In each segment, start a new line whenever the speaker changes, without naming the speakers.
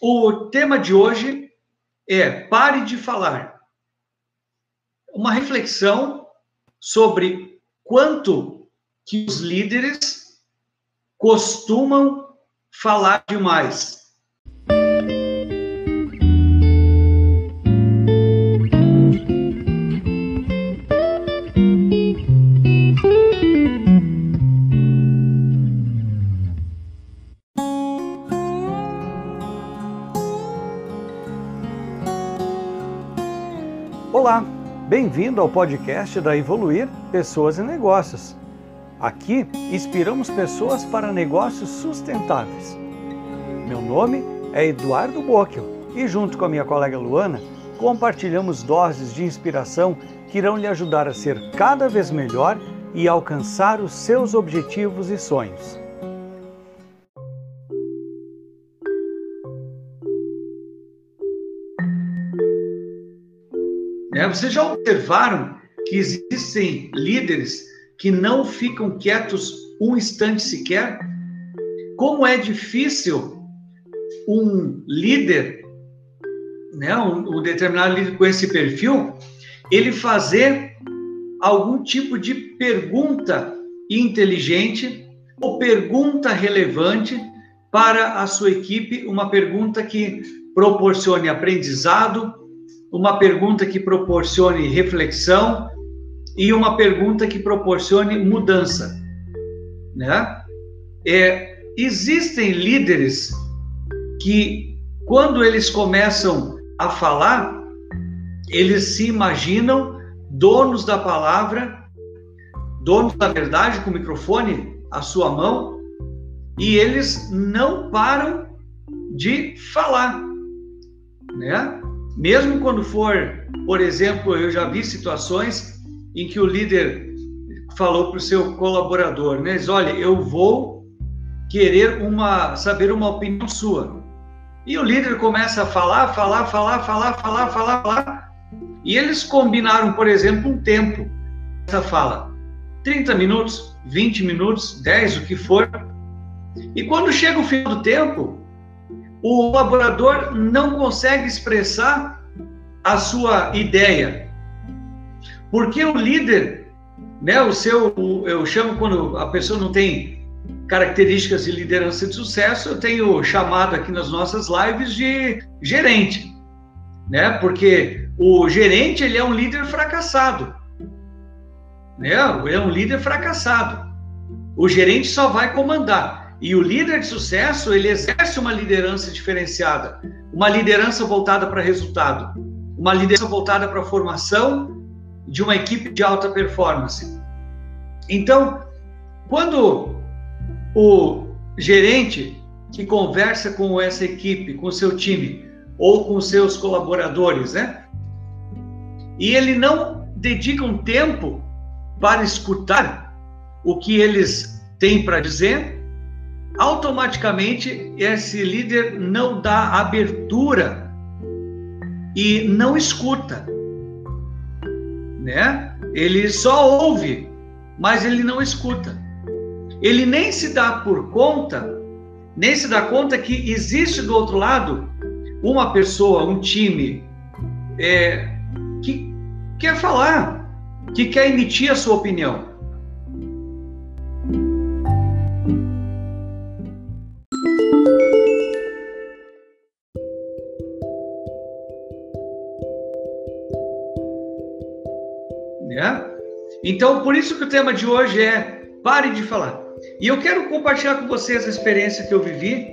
o tema de hoje é pare de falar. Uma reflexão sobre quanto que os líderes costumam falar demais.
Bem-vindo ao podcast da Evoluir Pessoas e Negócios. Aqui inspiramos pessoas para negócios sustentáveis. Meu nome é Eduardo Bocchio e, junto com a minha colega Luana, compartilhamos doses de inspiração que irão lhe ajudar a ser cada vez melhor e alcançar os seus objetivos e sonhos.
É, vocês já observaram que existem líderes que não ficam quietos um instante sequer? Como é difícil um líder, né, um, um determinado líder com esse perfil, ele fazer algum tipo de pergunta inteligente ou pergunta relevante para a sua equipe, uma pergunta que proporcione aprendizado, uma pergunta que proporcione reflexão e uma pergunta que proporcione mudança, né? É, existem líderes que, quando eles começam a falar, eles se imaginam donos da palavra, donos da verdade, com o microfone à sua mão, e eles não param de falar, né? Mesmo quando for, por exemplo, eu já vi situações em que o líder falou para o seu colaborador, né? Diz, olha, eu vou querer uma, saber uma opinião sua. E o líder começa a falar, falar, falar, falar, falar, falar, falar. E eles combinaram, por exemplo, um tempo. Essa fala, 30 minutos, 20 minutos, 10, o que for. E quando chega o fim do tempo, o colaborador não consegue expressar a sua ideia. Porque o líder, né, o seu, eu chamo quando a pessoa não tem características de liderança de sucesso, eu tenho chamado aqui nas nossas lives de gerente, né? Porque o gerente ele é um líder fracassado, né? É um líder fracassado. O gerente só vai comandar. E o líder de sucesso, ele exerce uma liderança diferenciada, uma liderança voltada para resultado, uma liderança voltada para a formação de uma equipe de alta performance. Então, quando o gerente que conversa com essa equipe, com seu time ou com seus colaboradores, né? E ele não dedica um tempo para escutar o que eles têm para dizer, automaticamente esse líder não dá abertura e não escuta, né? Ele só ouve, mas ele não escuta. Ele nem se dá por conta, nem se dá conta que existe do outro lado uma pessoa, um time é, que quer falar, que quer emitir a sua opinião. Então, por isso que o tema de hoje é pare de falar. E eu quero compartilhar com vocês a experiência que eu vivi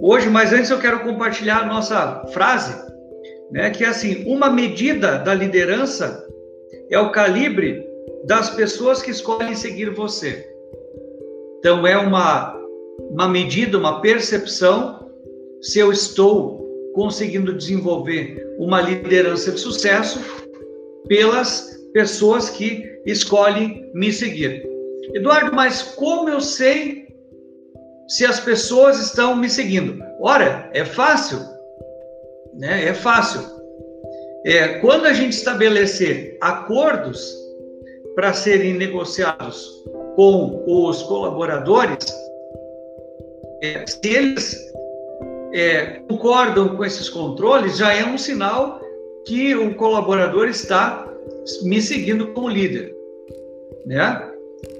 hoje, mas antes eu quero compartilhar a nossa frase, né, que é assim: uma medida da liderança é o calibre das pessoas que escolhem seguir você. Então é uma uma medida, uma percepção se eu estou conseguindo desenvolver uma liderança de sucesso pelas pessoas que escolhem me seguir. Eduardo, mas como eu sei se as pessoas estão me seguindo? Ora, é fácil, né? É fácil. É, quando a gente estabelecer acordos para serem negociados com os colaboradores, é, se eles é, concordam com esses controles, já é um sinal que o colaborador está me seguindo como líder. Né?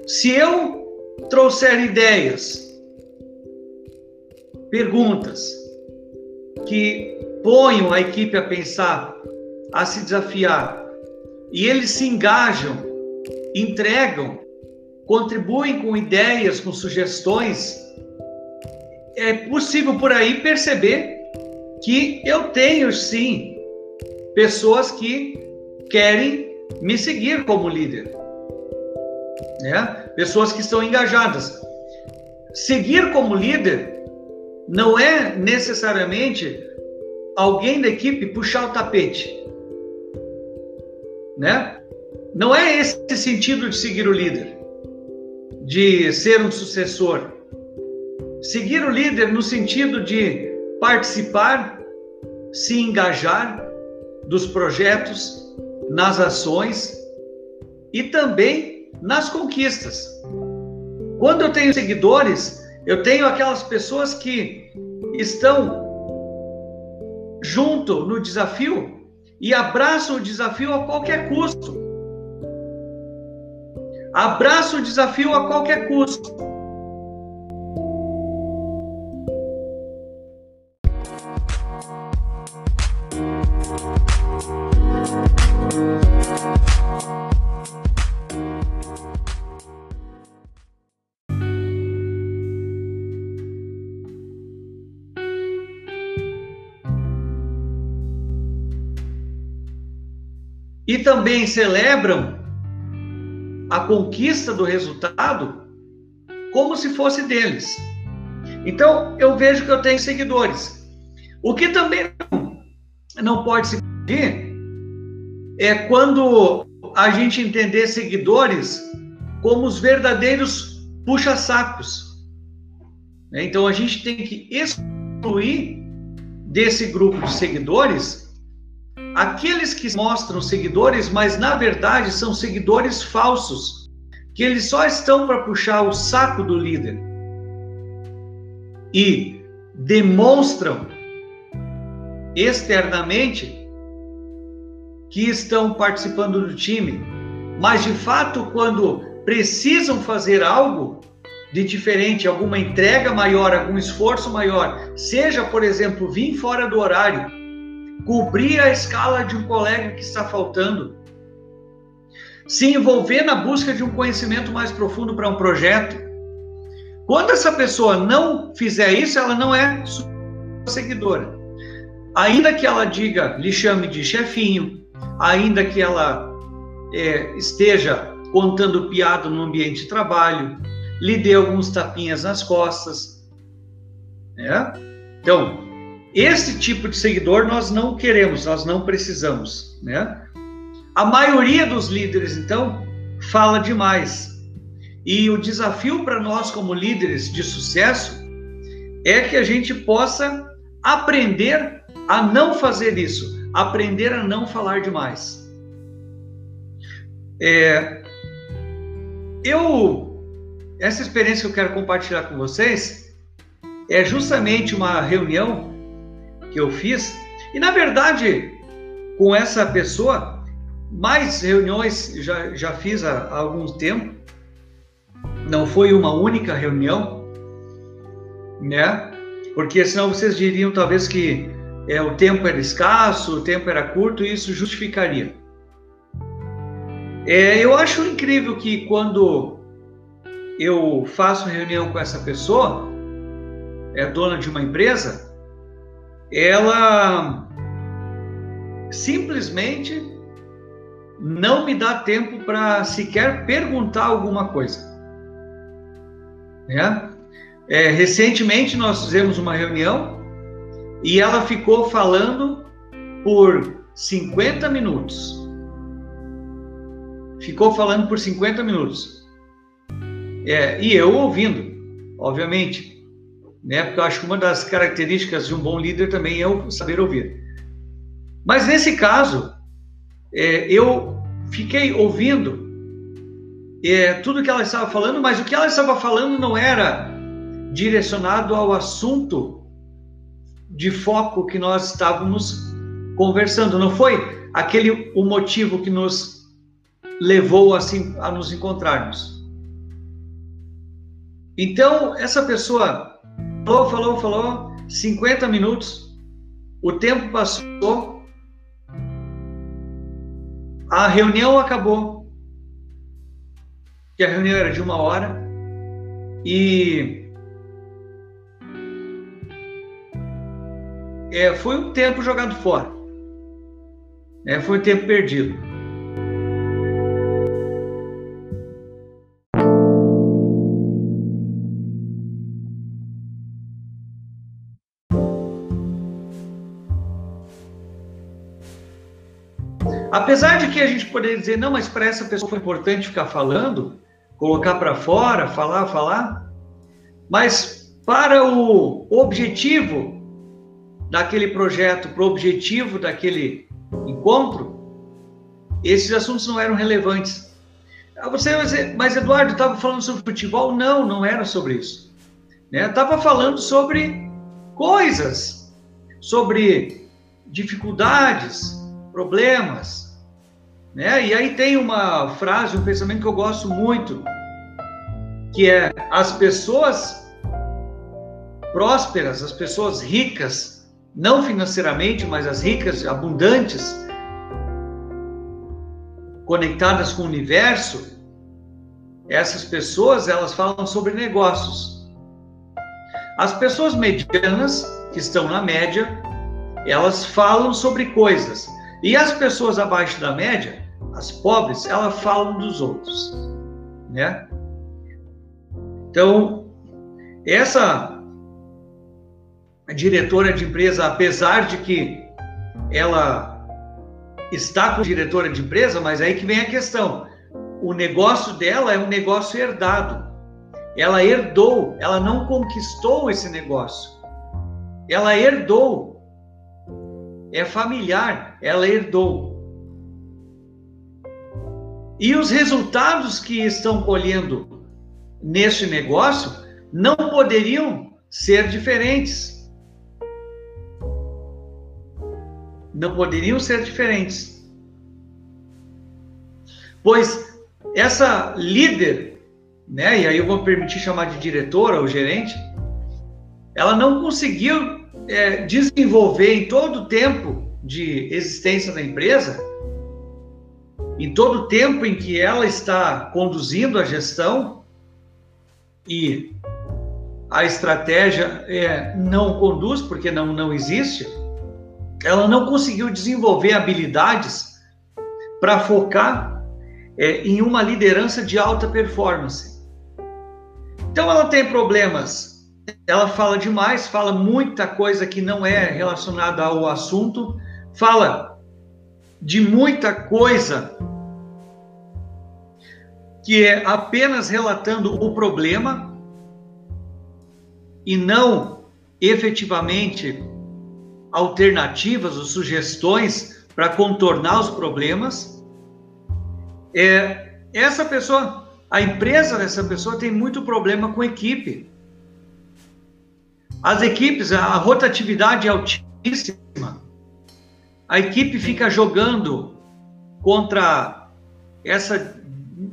Se eu trouxer ideias, perguntas que ponham a equipe a pensar, a se desafiar, e eles se engajam, entregam, contribuem com ideias, com sugestões, é possível por aí perceber que eu tenho sim pessoas que querem me seguir como líder, né? Pessoas que estão engajadas. Seguir como líder não é necessariamente alguém da equipe puxar o tapete, né? Não é esse sentido de seguir o líder, de ser um sucessor. Seguir o líder no sentido de participar, se engajar dos projetos, nas ações e também nas conquistas. Quando eu tenho seguidores, eu tenho aquelas pessoas que estão junto no desafio e abraçam o desafio a qualquer custo. Abraço o desafio a qualquer custo. E também celebram a conquista do resultado como se fosse deles. Então, eu vejo que eu tenho seguidores. O que também não pode se pedir é quando a gente entender seguidores como os verdadeiros puxa-sacos. Então, a gente tem que excluir desse grupo de seguidores aqueles que mostram seguidores, mas na verdade são seguidores falsos, que eles só estão para puxar o saco do líder. E demonstram externamente que estão participando do time, mas de fato, quando precisam fazer algo de diferente, alguma entrega maior, algum esforço maior, seja, por exemplo, vir fora do horário, cobrir a escala de um colega que está faltando, se envolver na busca de um conhecimento mais profundo para um projeto. Quando essa pessoa não fizer isso, ela não é seguidora. Ainda que ela diga, lhe chame de chefinho, ainda que ela é, esteja contando piada no ambiente de trabalho, lhe dê alguns tapinhas nas costas. Né? Então, esse tipo de seguidor nós não queremos, nós não precisamos, né? A maioria dos líderes, então, fala demais. E o desafio para nós, como líderes de sucesso, é que a gente possa aprender a não fazer isso, aprender a não falar demais. É, eu, essa experiência que eu quero compartilhar com vocês é justamente uma reunião que eu fiz. E na verdade, com essa pessoa, mais reuniões já, já fiz há, há algum tempo. Não foi uma única reunião, né? Porque senão vocês diriam talvez que é, o tempo era escasso, o tempo era curto, e isso justificaria. É, eu acho incrível que quando eu faço reunião com essa pessoa, é dona de uma empresa, ela simplesmente não me dá tempo para sequer perguntar alguma coisa. Né? É, recentemente nós fizemos uma reunião e ela ficou falando por 50 minutos. Ficou falando por 50 minutos. É, e eu ouvindo, obviamente né? Porque eu acho que uma das características de um bom líder também é o saber ouvir. Mas nesse caso, é, eu fiquei ouvindo é, tudo que ela estava falando, mas o que ela estava falando não era direcionado ao assunto de foco que nós estávamos conversando, não foi aquele o motivo que nos levou assim a nos encontrarmos. Então, essa pessoa falou, falou, falou, 50 minutos, o tempo passou, a reunião acabou, que a reunião era de uma hora, e é, foi um tempo jogado fora. É, foi um tempo perdido. Apesar de que a gente poderia dizer, não, mas para essa pessoa foi importante ficar falando, colocar para fora, falar, falar, mas para o objetivo daquele projeto, para o objetivo daquele encontro, esses assuntos não eram relevantes. Ah, você, mas Eduardo, estava falando sobre futebol? Não, não era sobre isso. Estava né? falando sobre coisas, sobre dificuldades, problemas. Né? E aí tem uma frase, um pensamento que eu gosto muito, que é as pessoas prósperas, as pessoas ricas, não financeiramente, mas as ricas, abundantes, conectadas com o universo, essas pessoas, elas falam sobre negócios. As pessoas medianas, que estão na média, elas falam sobre coisas. E as pessoas abaixo da média, as pobres, elas falam dos outros, né? Então, essa diretora de empresa, apesar de que ela está com diretora de empresa, mas aí que vem a questão. O negócio dela é um negócio herdado. Ela herdou, ela não conquistou esse negócio. Ela herdou. É familiar, ela herdou. E os resultados que estão colhendo neste negócio não poderiam ser diferentes. não poderiam ser diferentes. Pois essa líder, né, e aí eu vou permitir chamar de diretora ou gerente, ela não conseguiu é, desenvolver em todo o tempo de existência da empresa, em todo o tempo em que ela está conduzindo a gestão e a estratégia é, não conduz porque não, não existe, ela não conseguiu desenvolver habilidades para focar é, em uma liderança de alta performance. Então ela tem problemas, ela fala demais, fala muita coisa que não é relacionada ao assunto, fala de muita coisa que é apenas relatando o problema e não efetivamente alternativas ou sugestões para contornar os problemas. É, essa pessoa, a empresa dessa pessoa tem muito problema com equipe. As equipes, a rotatividade é altíssima. A equipe fica jogando contra essa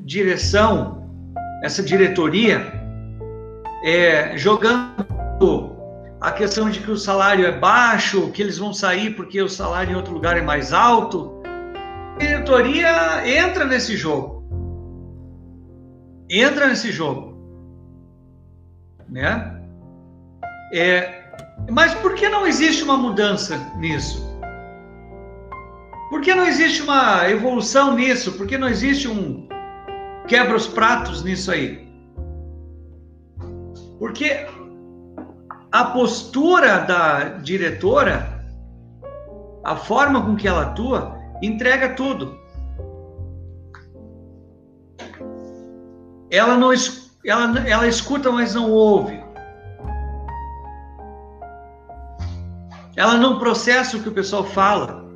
direção, essa diretoria, é, jogando a questão de que o salário é baixo, que eles vão sair porque o salário em outro lugar é mais alto. A diretoria entra nesse jogo. Entra nesse jogo. Né? É, mas por que não existe uma mudança nisso? Por que não existe uma evolução nisso? Por que não existe um quebra os pratos nisso aí? Porque a postura da diretora, a forma com que ela atua, entrega tudo. Ela não ela, ela escuta, mas não ouve. Ela não processa o que o pessoal fala,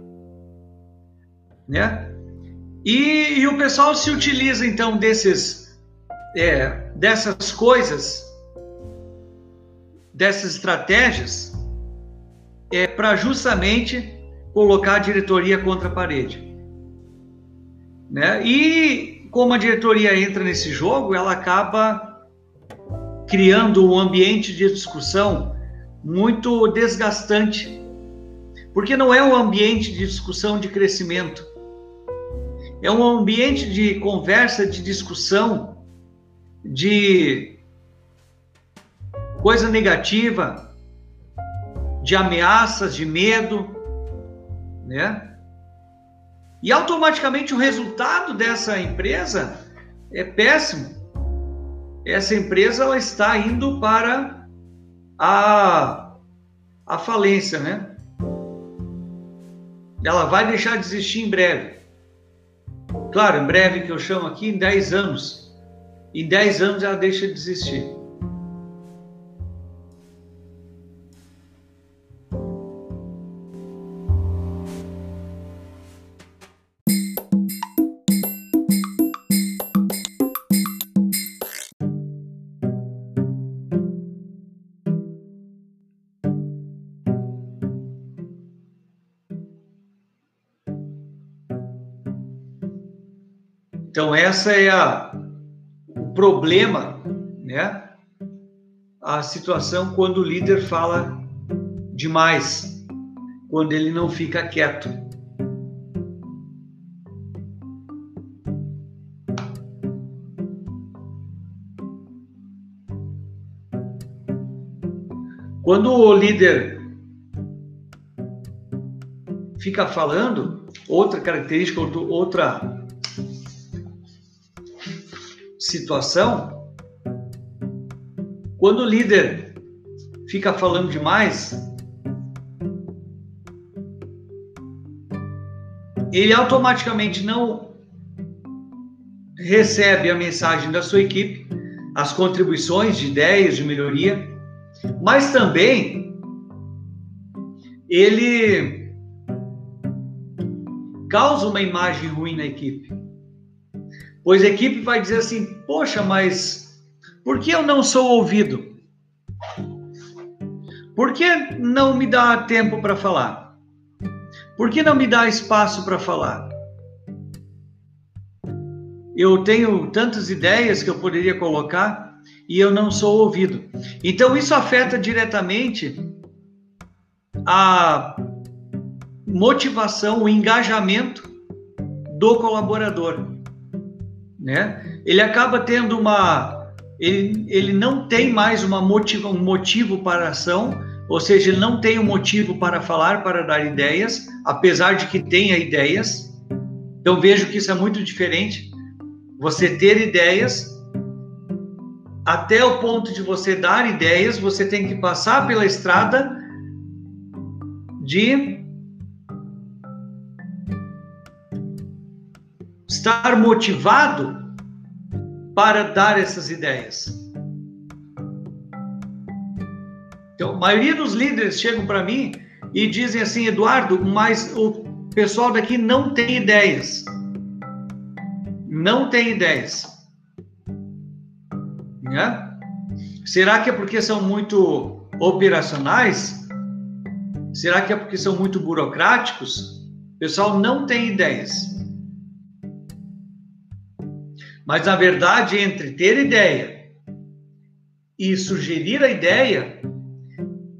né? E, e o pessoal se utiliza então desses é, dessas coisas dessas estratégias é para justamente colocar a diretoria contra a parede. Né? E como a diretoria entra nesse jogo, ela acaba criando um ambiente de discussão muito desgastante, porque não é um ambiente de discussão de crescimento, é um ambiente de conversa, de discussão, de coisa negativa, de ameaças, de medo, né? E automaticamente o resultado dessa empresa é péssimo. Essa empresa ela está indo para a, a falência, né? Ela vai deixar de existir em breve. Claro, em breve que eu chamo aqui, em 10 anos. Em 10 anos ela deixa de existir. Então essa é a, o problema, né? A situação quando o líder fala demais, quando ele não fica quieto. Quando o líder fica falando, outra característica, outra situação, quando o líder fica falando demais, ele automaticamente não recebe a mensagem da sua equipe, as contribuições de ideias de melhoria, mas também ele causa uma imagem ruim na equipe. Pois a equipe vai dizer assim: poxa, mas por que eu não sou ouvido? Por que não me dá tempo para falar? Por que não me dá espaço para falar? Eu tenho tantas ideias que eu poderia colocar e eu não sou ouvido. Então isso afeta diretamente a motivação, o engajamento do colaborador né? Ele acaba tendo uma ele, ele não tem mais uma motiva, um motivo para a ação, ou seja, ele não tem um motivo para falar, para dar ideias, apesar de que tenha ideias. Então vejo que isso é muito diferente. Você ter ideias, até o ponto de você dar ideias, você tem que passar pela estrada de estar motivado para dar essas ideias. Então, a maioria dos líderes chegam para mim e dizem assim, Eduardo, mas o pessoal daqui não tem ideias. Não tem ideias. Né? Será que é porque são muito operacionais? Será que é porque são muito burocráticos? O pessoal não tem ideias. Mas, na verdade, entre ter ideia e sugerir a ideia,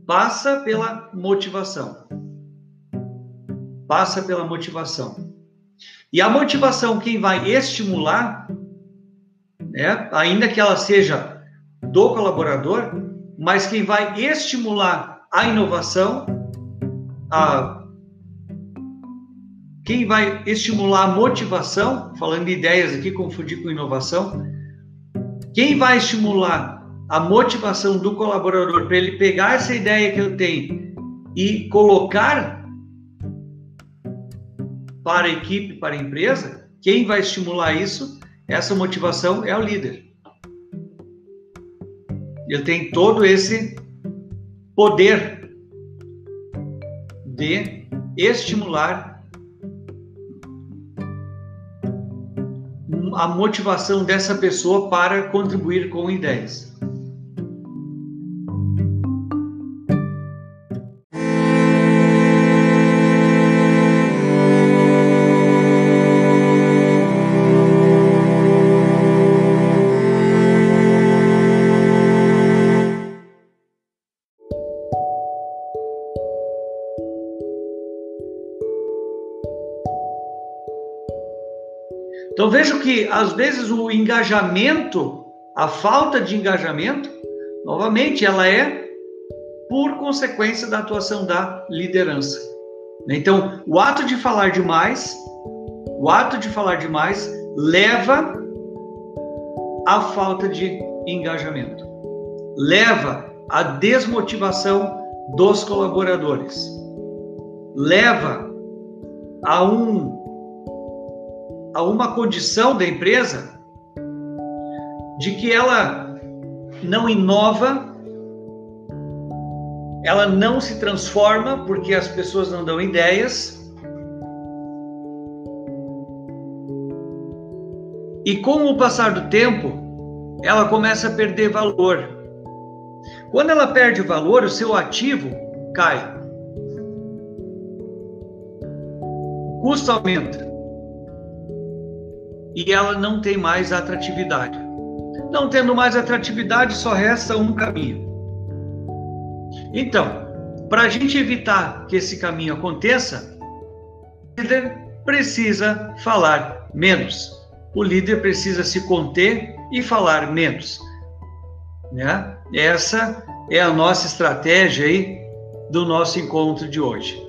passa pela motivação. Passa pela motivação. E a motivação, quem vai estimular, né, ainda que ela seja do colaborador, mas quem vai estimular a inovação, a quem vai estimular a motivação, falando de ideias aqui, confundir com inovação, quem vai estimular a motivação do colaborador para ele pegar essa ideia que eu tenho e colocar para a equipe, para a empresa, quem vai estimular isso, essa motivação é o líder. Ele tem todo esse poder de estimular a motivação dessa pessoa para contribuir com ideias. Vejo que às vezes o engajamento, a falta de engajamento, novamente, ela é por consequência da atuação da liderança. Então, o ato de falar demais, o ato de falar demais leva à falta de engajamento, leva à desmotivação dos colaboradores, leva a um a uma condição da empresa de que ela não inova, ela não se transforma porque as pessoas não dão ideias. E com o passar do tempo, ela começa a perder valor. Quando ela perde valor, o seu ativo cai. O custo aumenta e ela não tem mais atratividade. Não tendo mais atratividade, só resta um caminho. Então, para a gente evitar que esse caminho aconteça, o líder precisa falar menos. O líder precisa se conter e falar menos. Né? Essa é a nossa estratégia aí do nosso encontro de hoje.